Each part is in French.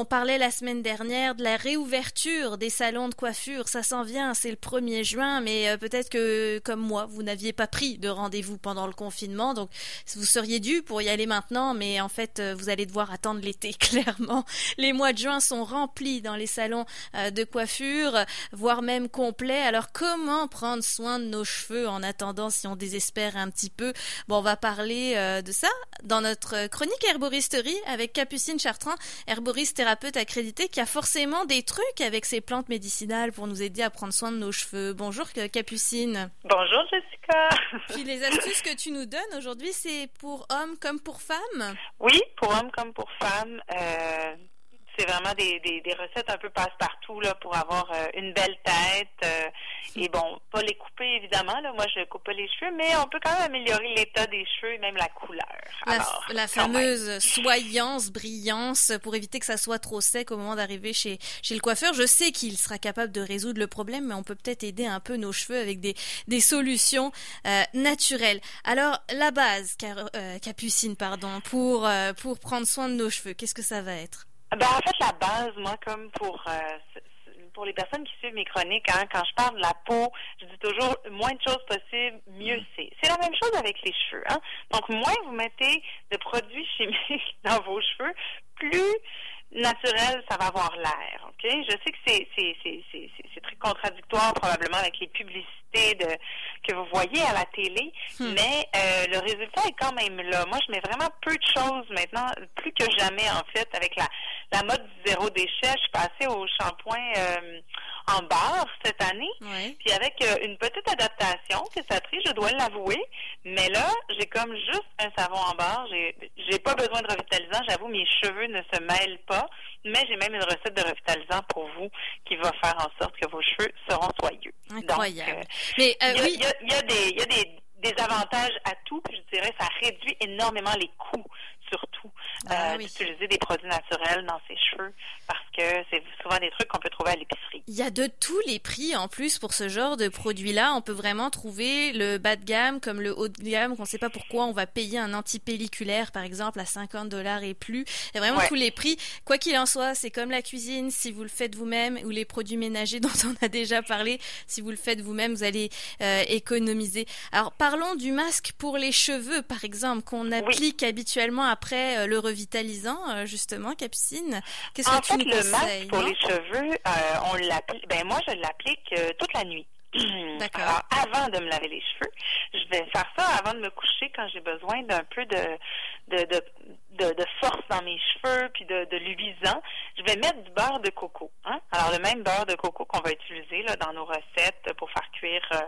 On parlait la semaine dernière de la réouverture des salons de coiffure. Ça s'en vient, c'est le 1er juin, mais euh, peut-être que, comme moi, vous n'aviez pas pris de rendez-vous pendant le confinement, donc vous seriez dû pour y aller maintenant, mais en fait, euh, vous allez devoir attendre l'été, clairement. Les mois de juin sont remplis dans les salons euh, de coiffure, voire même complets. Alors, comment prendre soin de nos cheveux en attendant si on désespère un petit peu? Bon, on va parler de ça dans notre chronique herboristerie avec Capucine Chartrand, herboriste thérapeute accrédité qui a forcément des trucs avec ses plantes médicinales pour nous aider à prendre soin de nos cheveux. Bonjour Capucine. Bonjour Jessica. Puis les astuces que tu nous donnes aujourd'hui, c'est pour hommes comme pour femmes? Oui, pour hommes comme pour femmes. Euh, c'est vraiment des, des, des, recettes un peu passe-partout là pour avoir euh, une belle tête. Euh, et bon, pas les couper évidemment. Là, moi, je coupe pas les cheveux, mais on peut quand même améliorer l'état des cheveux et même la couleur. La, la fameuse soyance, brillance, pour éviter que ça soit trop sec au moment d'arriver chez, chez le coiffeur. Je sais qu'il sera capable de résoudre le problème, mais on peut peut-être aider un peu nos cheveux avec des, des solutions euh, naturelles. Alors, la base, Capucine, pardon, pour, pour prendre soin de nos cheveux, qu'est-ce que ça va être? Ben, en fait, la base, moi, comme pour euh, pour les personnes qui suivent mes chroniques, hein, quand je parle de la peau, je dis toujours moins de choses possibles, mieux mm. c'est. C'est la même chose avec les cheveux. Hein? Donc, moins vous mettez de produits chimiques dans vos cheveux, plus naturel ça va avoir l'air. Je sais que c'est très contradictoire probablement avec les publicités de que vous voyez à la télé, hmm. mais euh, le résultat est quand même là. Moi, je mets vraiment peu de choses maintenant, plus que jamais en fait, avec la la mode du zéro déchet. Je suis passée au shampoing euh, en barre cette année, puis avec euh, une petite adaptation que ça pris, je dois l'avouer. Mais là, j'ai comme juste un savon en barre. J'ai pas besoin de revitalisant. J'avoue, mes cheveux ne se mêlent pas mais j'ai même une recette de revitalisant pour vous qui va faire en sorte que vos cheveux seront soyeux. Incroyable. mais il y, a, des, y a des, des avantages à tout, puis je dirais ça réduit énormément les coûts surtout ah euh, d'utiliser des produits naturels dans ses cheveux parce que c'est souvent des trucs qu'on peut trouver à l'épicerie. Il y a de tous les prix en plus pour ce genre de produits-là. On peut vraiment trouver le bas de gamme comme le haut de gamme qu'on ne sait pas pourquoi on va payer un antipelliculaire par exemple à 50 dollars et plus. Il y a vraiment tous les prix. Quoi qu'il en soit, c'est comme la cuisine. Si vous le faites vous-même ou les produits ménagers dont on a déjà parlé, si vous le faites vous-même, vous allez euh, économiser. Alors parlons du masque pour les cheveux par exemple qu'on applique habituellement après euh, le revitalisant euh, justement, Capucine. Qu'est-ce que tu nous conseilles? Le masque pour les cheveux, on l'applique. Ben moi, je l'applique toute la nuit. Alors, avant de me laver les cheveux, je vais faire ça avant de me coucher quand j'ai besoin d'un peu de, de, de, de, force dans mes cheveux puis de, de luisant. Je vais mettre du beurre de coco. Hein? Alors, le même beurre de coco qu'on va utiliser là, dans nos recettes pour faire cuire, euh,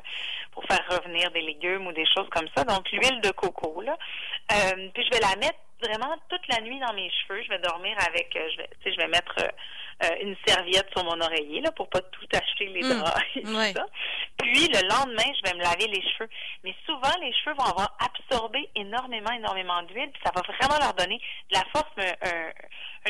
pour faire revenir des légumes ou des choses comme ça. Donc, l'huile de coco. Là. Euh, puis, je vais la mettre vraiment toute la nuit dans mes cheveux. Je vais dormir avec, euh, je vais, je vais mettre une serviette sur mon oreiller là pour pas tout acheter les hmm. draps et tout ça. Puis le lendemain, je vais me laver les cheveux. Mais souvent, les cheveux vont avoir absorbé énormément, énormément d'huile, puis ça va vraiment leur donner de la force, un,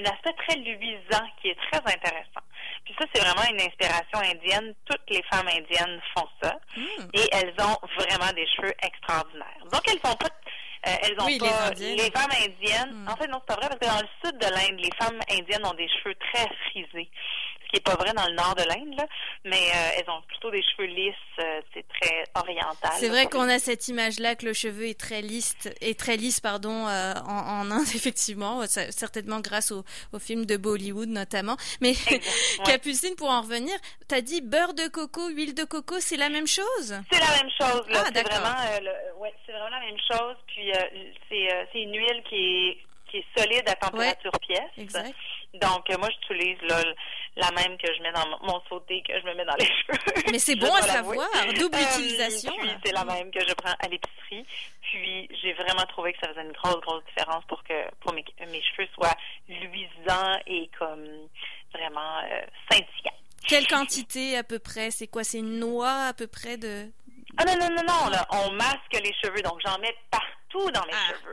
un aspect très luisant qui est très intéressant. Puis ça, c'est vraiment une inspiration indienne. Toutes les femmes indiennes font ça. Hmm. Et elles ont vraiment des cheveux extraordinaires. Donc, elles sont pas euh, elles ont pas les, femmes indiennes. Hmm. En fait, non, c'est pas vrai parce que dans le sud de l'Inde, les femmes indiennes ont des cheveux très frisés qui est pas vrai dans le nord de l'Inde, mais euh, elles ont plutôt des cheveux lisses, euh, c'est très oriental. C'est vrai qu'on a cette image-là que le cheveu est très lisse, est très lisse pardon, euh, en, en, Inde, effectivement, certainement grâce au, au film de Bollywood notamment. Mais Capucine, pour en revenir, tu as dit beurre de coco, huile de coco, c'est la même chose? C'est la même chose. Là. Ah, c'est vraiment, ouais, c'est vraiment la même chose. Puis c'est une huile qui est qui est solide à température pièce. Exact. Donc, euh, moi, j'utilise la même que je mets dans mon sauté, que je me mets dans les cheveux. Mais c'est bon à savoir, double euh, utilisation. C'est la même que je prends à l'épicerie. Puis, j'ai vraiment trouvé que ça faisait une grosse, grosse différence pour que pour mes, mes cheveux soient luisants et comme vraiment euh, scintillants. Quelle quantité à peu près? C'est quoi? C'est une noix à peu près de... Ah non, non, non, non. on masque les cheveux. Donc, j'en mets partout dans mes ah, cheveux.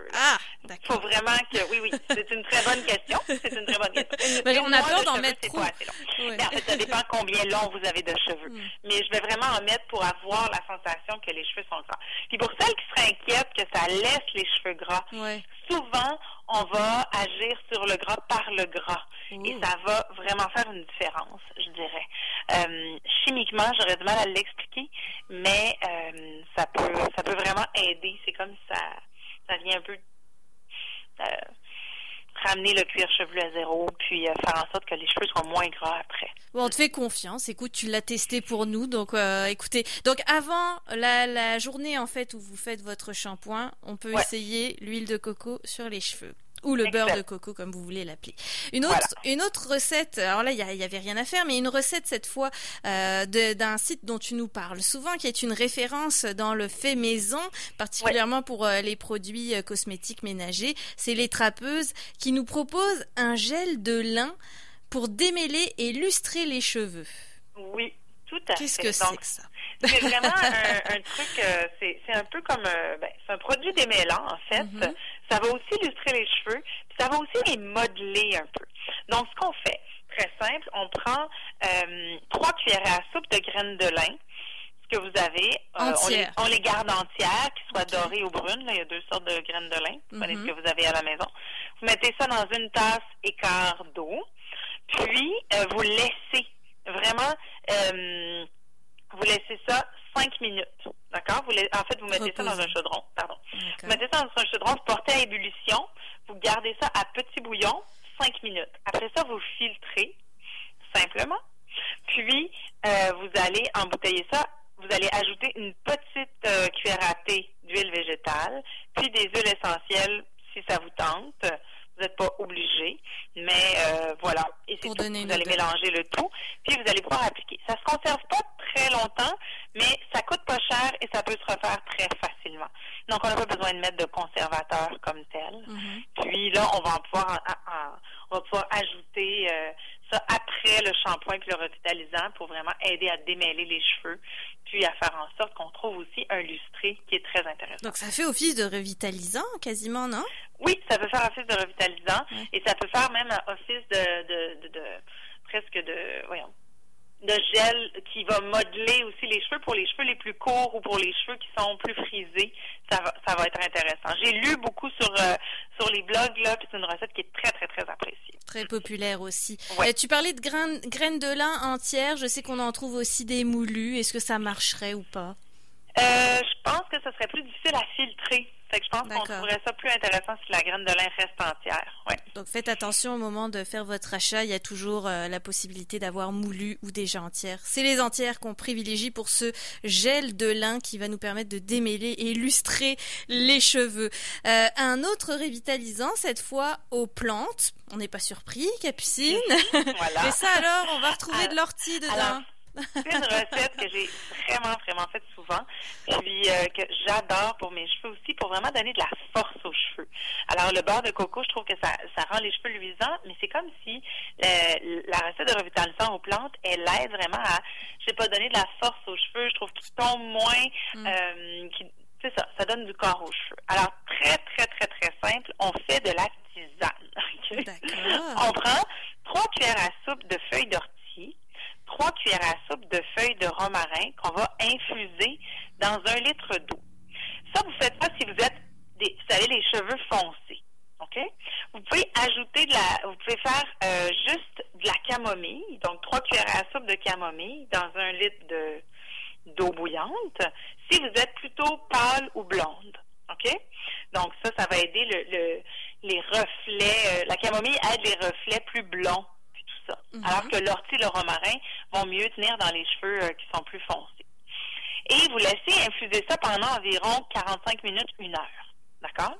Faut vraiment que, oui, oui, c'est une très bonne question. C'est une très bonne question. Mais on a peur d'en mettre trop. Ben, en fait, ça dépend combien long vous avez de cheveux. Hmm. Mais je vais vraiment en mettre pour avoir la sensation que les cheveux sont gras. Puis pour celles qui seraient inquiètes que ça laisse les cheveux gras, souvent, on va agir sur le gras par le gras. Et ça va vraiment faire une différence, je dirais. Euh, chimiquement, j'aurais du mal à l'expliquer, mais euh, ça peut ça peut vraiment aider. C'est comme ça ça vient un peu ramener le cuir chevelu à zéro, puis faire en sorte que les cheveux soient moins gras après. Bon, on te fait confiance. Écoute, tu l'as testé pour nous, donc écoutez. Donc avant la, journée en fait où vous faites votre shampoing, on peut essayer l'huile de coco sur les cheveux. Ou le beurre de coco, comme vous voulez l'appeler. Une autre, une autre recette, alors là, il n'y avait rien à faire, mais une recette cette fois euh, d'un site dont tu nous parles souvent, qui est une référence dans le fait maison, particulièrement pour euh, les produits euh, cosmétiques ménagers. C'est Les Trappeuses qui nous proposent un gel de lin pour démêler et lustrer les cheveux. Oui, tout à fait. Qu'est-ce que c'est que ça? C'est vraiment un, truc, c'est un peu comme, ben, c'est un produit démêlant en fait. Mm-hmm. Ça va aussi illustrer les cheveux, puis ça va aussi les modeler un peu. Donc, ce qu'on fait, très simple, on prend euh, trois cuillères à soupe de graines de lin, ce que vous avez. Euh, on, les, garde entières, qu'ils soient dorées ou brunes. Là, il y a deux sortes de graines de lin. Vous ce mhm. que vous avez à la maison. Vous mettez ça dans une tasse et quart d'eau. Puis, euh, vous laissez vraiment, vous laissez ça cinq minutes. D'accord? Vous, en fait, vous mettez ça dans un chaudron. Pardon. Vous mettez ça dans un chaudron, vous portez à ébullition, vous gardez ça à petit bouillon cinq minutes. Après ça, vous filtrez simplement. Puis, euh, vous allez embouteiller ça. Vous allez ajouter une petite euh, cuillère à thé d'huile végétale, puis des huiles essentielles si ça vous tente. Vous n'êtes pas obligé, mais euh, voilà. Et c'est Vous allez mélanger le tout, puis vous allez pouvoir appliquer. Ça se conserve pas très longtemps, mais ça coûte pas cher et ça peut se refaire très facilement. Donc, on n'a pas besoin de mettre de conservateur comme tel. Mm-hmm. Puis là, on va pouvoir, on va pouvoir ajouter euh, ça après le shampoing puis le revitalisant pour vraiment aider à démêler les cheveux, puis à faire en sorte qu'on trouve aussi un lustré qui est très intéressant. Donc ça fait office de revitalisant quasiment, non? Oui, ça peut faire office de revitalisant et ça peut faire même office de, de, de, de presque de, voyons, de gel qui va modeler aussi les cheveux pour les cheveux les plus courts ou pour les cheveux qui sont plus frisés. Ça va, ça va être intéressant. J'ai lu beaucoup sur euh, sur les blogs là, puis c'est une recette qui est très très très appréciée. Très populaire aussi. Euh, tu parlais de graines, graines de lin entières. Je sais qu'on en trouve aussi des moulus. Est-ce que ça marcherait ou pas? Euh, Je pense que ce serait plus difficile à filtrer. Fait que je pense qu'on trouverait ça plus intéressant si la graine de lin reste entière. Ouais. Donc faites attention au moment de faire votre achat. Il y a toujours euh, la possibilité d'avoir moulu ou déjà entières. C'est les entières qu'on privilégie pour ce gel de lin qui va nous permettre de démêler et illustrer les cheveux. Euh, un autre révitalisant, cette fois aux plantes. On n'est pas surpris, Capucine. Voilà. Et ça alors, on va retrouver de l'ortie dedans. C'est une recette que j'ai vraiment, vraiment faite souvent, puis euh, que j'adore pour mes cheveux aussi, pour vraiment donner de la force aux cheveux. Alors, le beurre de coco, je trouve que ça, ça rend les cheveux luisants, mais c'est comme si euh, la recette de revitalisant aux plantes, elle aide vraiment à, je sais pas, donner de la force aux cheveux. Je trouve qu'ils tombent moins, mm. euh, c'est ça, ça donne du corps aux cheveux. Alors, très, très, très, très simple, on fait de la tisane. on prend trois cuillères à soupe de feuilles d'ortie trois cuillères à soupe de feuilles de romarin qu'on va infuser dans un litre d'eau. Ça, vous faites ça si vous êtes, des, vous avez les cheveux foncés. OK? Vous pouvez ajouter de la, vous pouvez faire euh, juste de la camomille, donc trois cuillères à soupe de camomille dans un litre de, d'eau bouillante si vous êtes plutôt pâle ou blonde. OK? Donc ça, ça va aider le, les reflets. Euh, la camomille aide les reflets plus blonds Mhm. Alors que l'ortie et le romarin vont mieux tenir dans les cheveux euh, qui sont plus foncés. Et vous laissez infuser ça pendant environ 45 minutes, une heure. D'accord?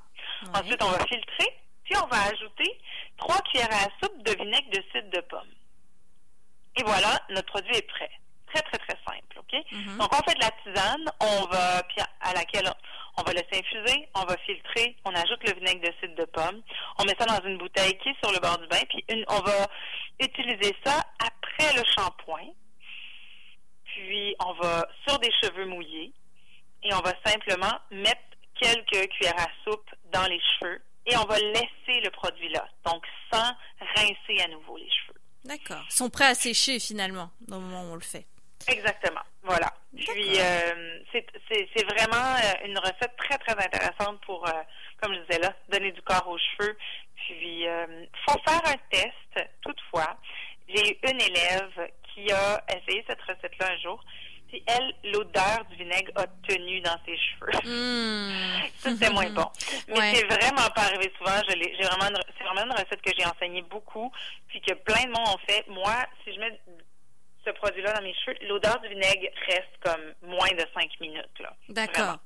Ensuite, on va filtrer, puis on va ajouter trois cuillères à soupe de vinaigre de cidre de pomme. Et voilà, notre produit est prêt. Très, très, très simple, OK? Mhm. Donc, on fait de la tisane, on va, à laquelle on va laisser infuser, on va filtrer, on ajoute le vinaigre de cidre de pomme, on met ça dans une bouteille qui est sur le bord du bain, puis on va utiliser ça après le shampoing. Puis on va sur des cheveux mouillés et on va simplement mettre quelques cuillères à soupe dans les cheveux et on va laisser le produit là, donc sans rincer à nouveau les cheveux. D'accord. Ils sont prêts à sécher finalement au moment où on le fait. Exactement. Voilà. Puis euh, c'est vraiment euh, une recette très très intéressante pour, euh, comme je disais là, donner du corps aux cheveux. Puis il faut faire un test. Toutefois, j'ai eu une élève qui a essayé cette recette-là un jour. Puis elle, l'odeur du vinaigre a tenu dans ses cheveux. Hmm. Ça, c'était moins bon. Mais c'est vraiment pas arrivé souvent. J'ai vraiment, c'est vraiment une recette que j'ai enseignée beaucoup, puis que plein de monde ont fait. Moi, si je mets ce produit-là dans mes cheveux, l'odeur du vinaigre reste comme moins de 5 minutes. D'accord.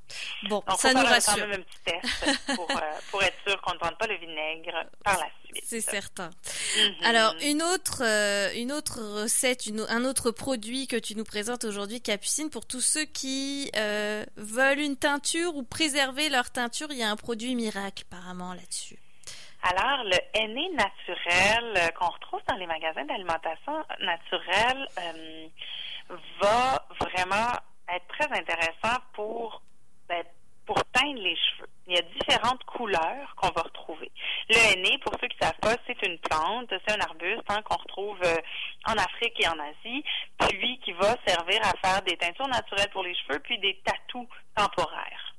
Bon, ça nous rassure. quand même un petit test pour, euh, pour être sûr qu'on ne prenne pas le vinaigre par la suite. C'est certain. Mm-hmm. Alors, une autre, euh, une autre recette, un autre produit que tu nous présentes aujourd'hui, Capucine, pour tous ceux qui euh, veulent une teinture ou préserver leur teinture, il y a un produit miracle apparemment là-dessus. Alors, le henné naturel euh, qu'on retrouve dans les magasins d'alimentation naturelle euh, va vraiment être très intéressant pour ben, pour teindre les cheveux. Il y a différentes couleurs qu'on va retrouver. Le henné, pour ceux qui ne savent pas, c'est une plante, c'est un arbuste hein, qu'on retrouve euh, en Afrique et en Asie, puis qui va servir à faire des teintures naturelles pour les cheveux, puis des tatous temporaires.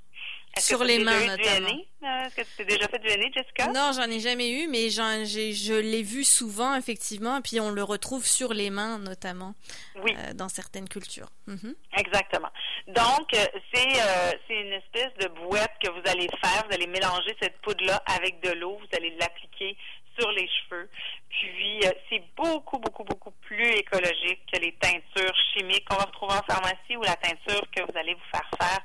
Sur les mains, notamment. Euh, est-ce que tu as déjà fait du henné, Jessica? Non, j'en ai jamais eu, mais je l'ai vu souvent, effectivement, et puis on le retrouve sur les mains, notamment, oui. Euh, dans certaines cultures. Mhm. Exactement. Donc, euh, c'est une espèce de boîte que vous allez faire. Vous allez mélanger cette poudre-là avec de l'eau. Vous allez l'appliquer sur les cheveux. Puis, c'est beaucoup, beaucoup, beaucoup plus écologique que les teintures chimiques qu'on va retrouver en pharmacie ou la teinture que vous allez vous faire faire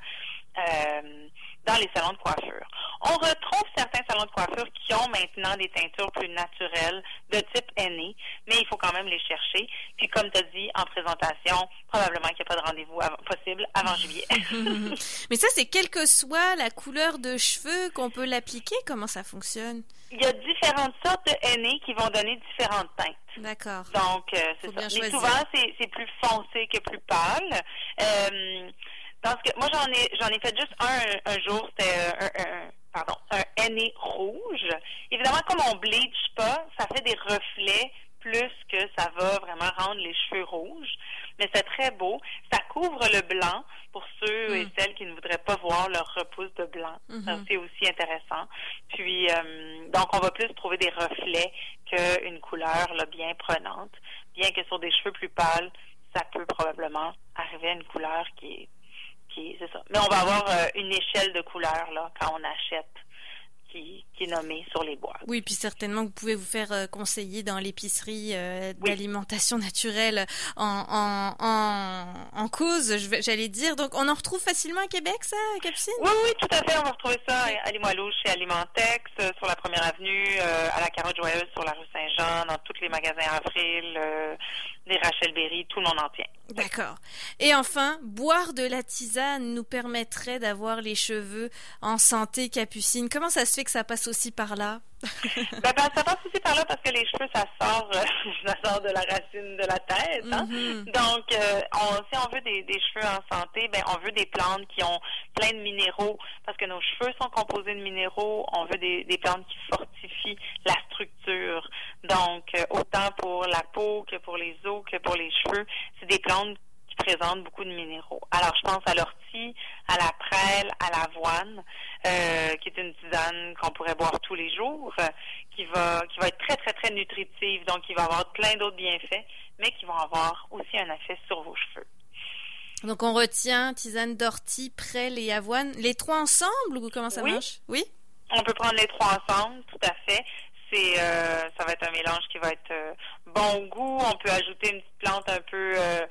euh, dans les salons de coiffure. On retrouve certains salons de coiffure qui ont maintenant des teintures plus naturelles de type aîné, mais il faut quand même les chercher. Puis comme tu as dit en présentation, probablement qu'il n'y a pas de rendez-vous possible avant juillet. mais ça, c'est quelle que soit la couleur de cheveux qu'on peut l'appliquer? Comment ça fonctionne? Il y a différentes sortes de aînés qui vont donner différentes teintes. D'accord. Donc, euh, c'est ça. Mais souvent, c'est plus foncé que plus pâle. Euh, parce que moi, j'en ai, j'en ai fait juste un un jour. C'était euh, un, pardon, un henné rouge. Évidemment, comme on bleach pas, ça fait des reflets plus que ça va vraiment rendre les cheveux rouges. Mais c'est très beau. Ça couvre le blanc pour ceux et mm. celles qui ne voudraient pas voir leur repousse de blanc. Mm-hmm. c'est aussi intéressant. Puis, euh, donc, on va plus trouver des reflets qu'une couleur là, bien prenante. Bien que sur des cheveux plus pâles, ça peut probablement arriver à une couleur qui est c'est ça. Mais on va avoir euh, une échelle de couleurs là quand on achète qui, est nommée sur les boîtes. Oui, puis certainement vous pouvez vous faire euh, conseiller dans l'épicerie euh, d'alimentation naturelle en, en, cause, j'allais dire. Donc, on en retrouve facilement à Québec, ça, Capucine? Oui, oui, tout à fait. On va retrouver ça à Limoilou chez Alimentex, sur la première avenue, à la Carotte Joyeuse, sur la rue Saint-Jean, dans tous les magasins Avril, des Rachel Berry, tout le monde en tient. D'accord. Et enfin, boire de la tisane nous permettrait d'avoir les cheveux en santé, Capucine. Comment ça se fait que ça passe aussi par là? ben, ben, ça passe aussi par là parce que les cheveux, ça sort, euh, ça sort de la racine de la tête. Hein? Mm-hmm. Donc, euh, on, si on veut des, des, cheveux en santé, ben, on veut des plantes qui ont plein de minéraux parce que nos cheveux sont composés de minéraux. On veut des, des plantes qui fortifient la structure. Donc, euh, autant pour la peau que pour les os que pour les cheveux, c'est des plantes présente beaucoup de minéraux. Alors, je pense à l'ortie, à la prêle, à l'avoine, euh, qui est une tisane qu'on pourrait boire tous les jours, euh, qui va qui va être très, très, très nutritive, donc qui va avoir plein d'autres bienfaits, mais qui vont avoir aussi un effet sur vos cheveux. Donc, on retient tisane d'ortie, prêle et avoine. Les trois ensemble ou comment ça marche? Oui. On peut prendre les trois ensemble, tout à fait c'est euh, ça va être un mélange qui va être euh, bon goût. On peut ajouter une petite plante un peu euh,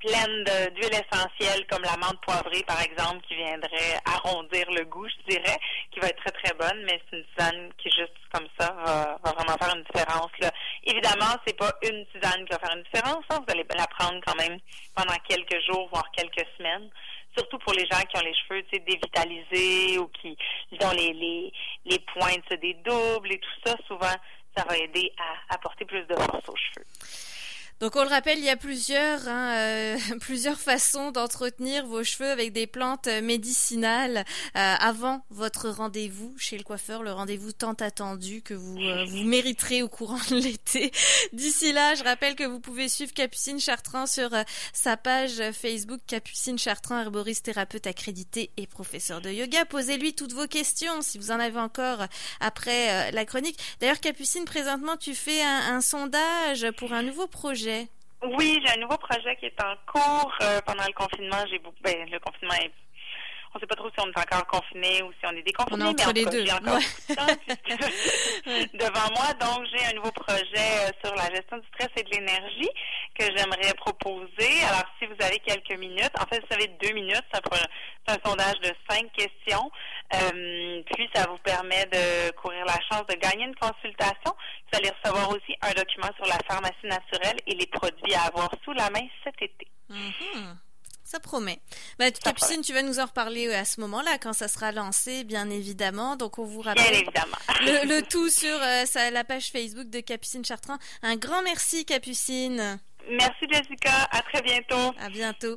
pleine d'huile essentielle comme la menthe poivrée par exemple qui viendrait arrondir le goût, je dirais, qui va être très très bonne, mais c'est une tisane qui juste comme ça va, vraiment faire une différence. Là. Évidemment, c'est pas une tisane qui va faire une différence. Hein. Vous allez la prendre quand même pendant quelques jours, voire quelques semaines surtout pour les gens qui ont les cheveux dévitalisés ou qui ont les, les, les pointes des doubles et tout ça, souvent, ça va aider à apporter plus de force aux cheveux. Donc on le rappelle, il y a plusieurs, hein, euh, plusieurs façons d'entretenir vos cheveux avec des plantes médicinales euh, avant votre rendez-vous chez le coiffeur, le rendez-vous tant attendu que vous, euh, vous mériterez au courant de l'été. D'ici là, je rappelle que vous pouvez suivre Capucine Chartrand sur sa page Facebook Capucine Chartrand, herboriste thérapeute accrédité et professeur de yoga. Posez-lui toutes vos questions si vous en avez encore après la chronique. D'ailleurs, Capucine, présentement, tu fais un, un sondage pour un nouveau projet oui, j'ai un nouveau projet qui est en cours. Euh, pendant le confinement, j'ai beaucoup. Ben, le confinement est on ne sait pas trop si on est encore confiné ou si on est déconfiné. On est entre les deux. encore devant moi. Donc, j'ai un nouveau projet euh, sur la gestion du stress et de l'énergie que j'aimerais proposer. Alors, si vous avez quelques minutes, en fait, vous avez deux minutes, c'est un, sondage de cinq questions. Euh, puis, ça vous permet de courir la chance de gagner une consultation. Vous allez recevoir aussi un document sur la pharmacie naturelle et les produits à avoir sous la main cet été. Mm-hmm. Ça promet. Bah, Capucine, tu vas nous en reparler à ce moment-là, quand ça sera lancé, bien évidemment. Donc, on vous rappelle le, tout sur euh, la page Facebook de Capucine Chartrand. Un grand merci, Capucine. Merci, Jessica. À très bientôt. À bientôt.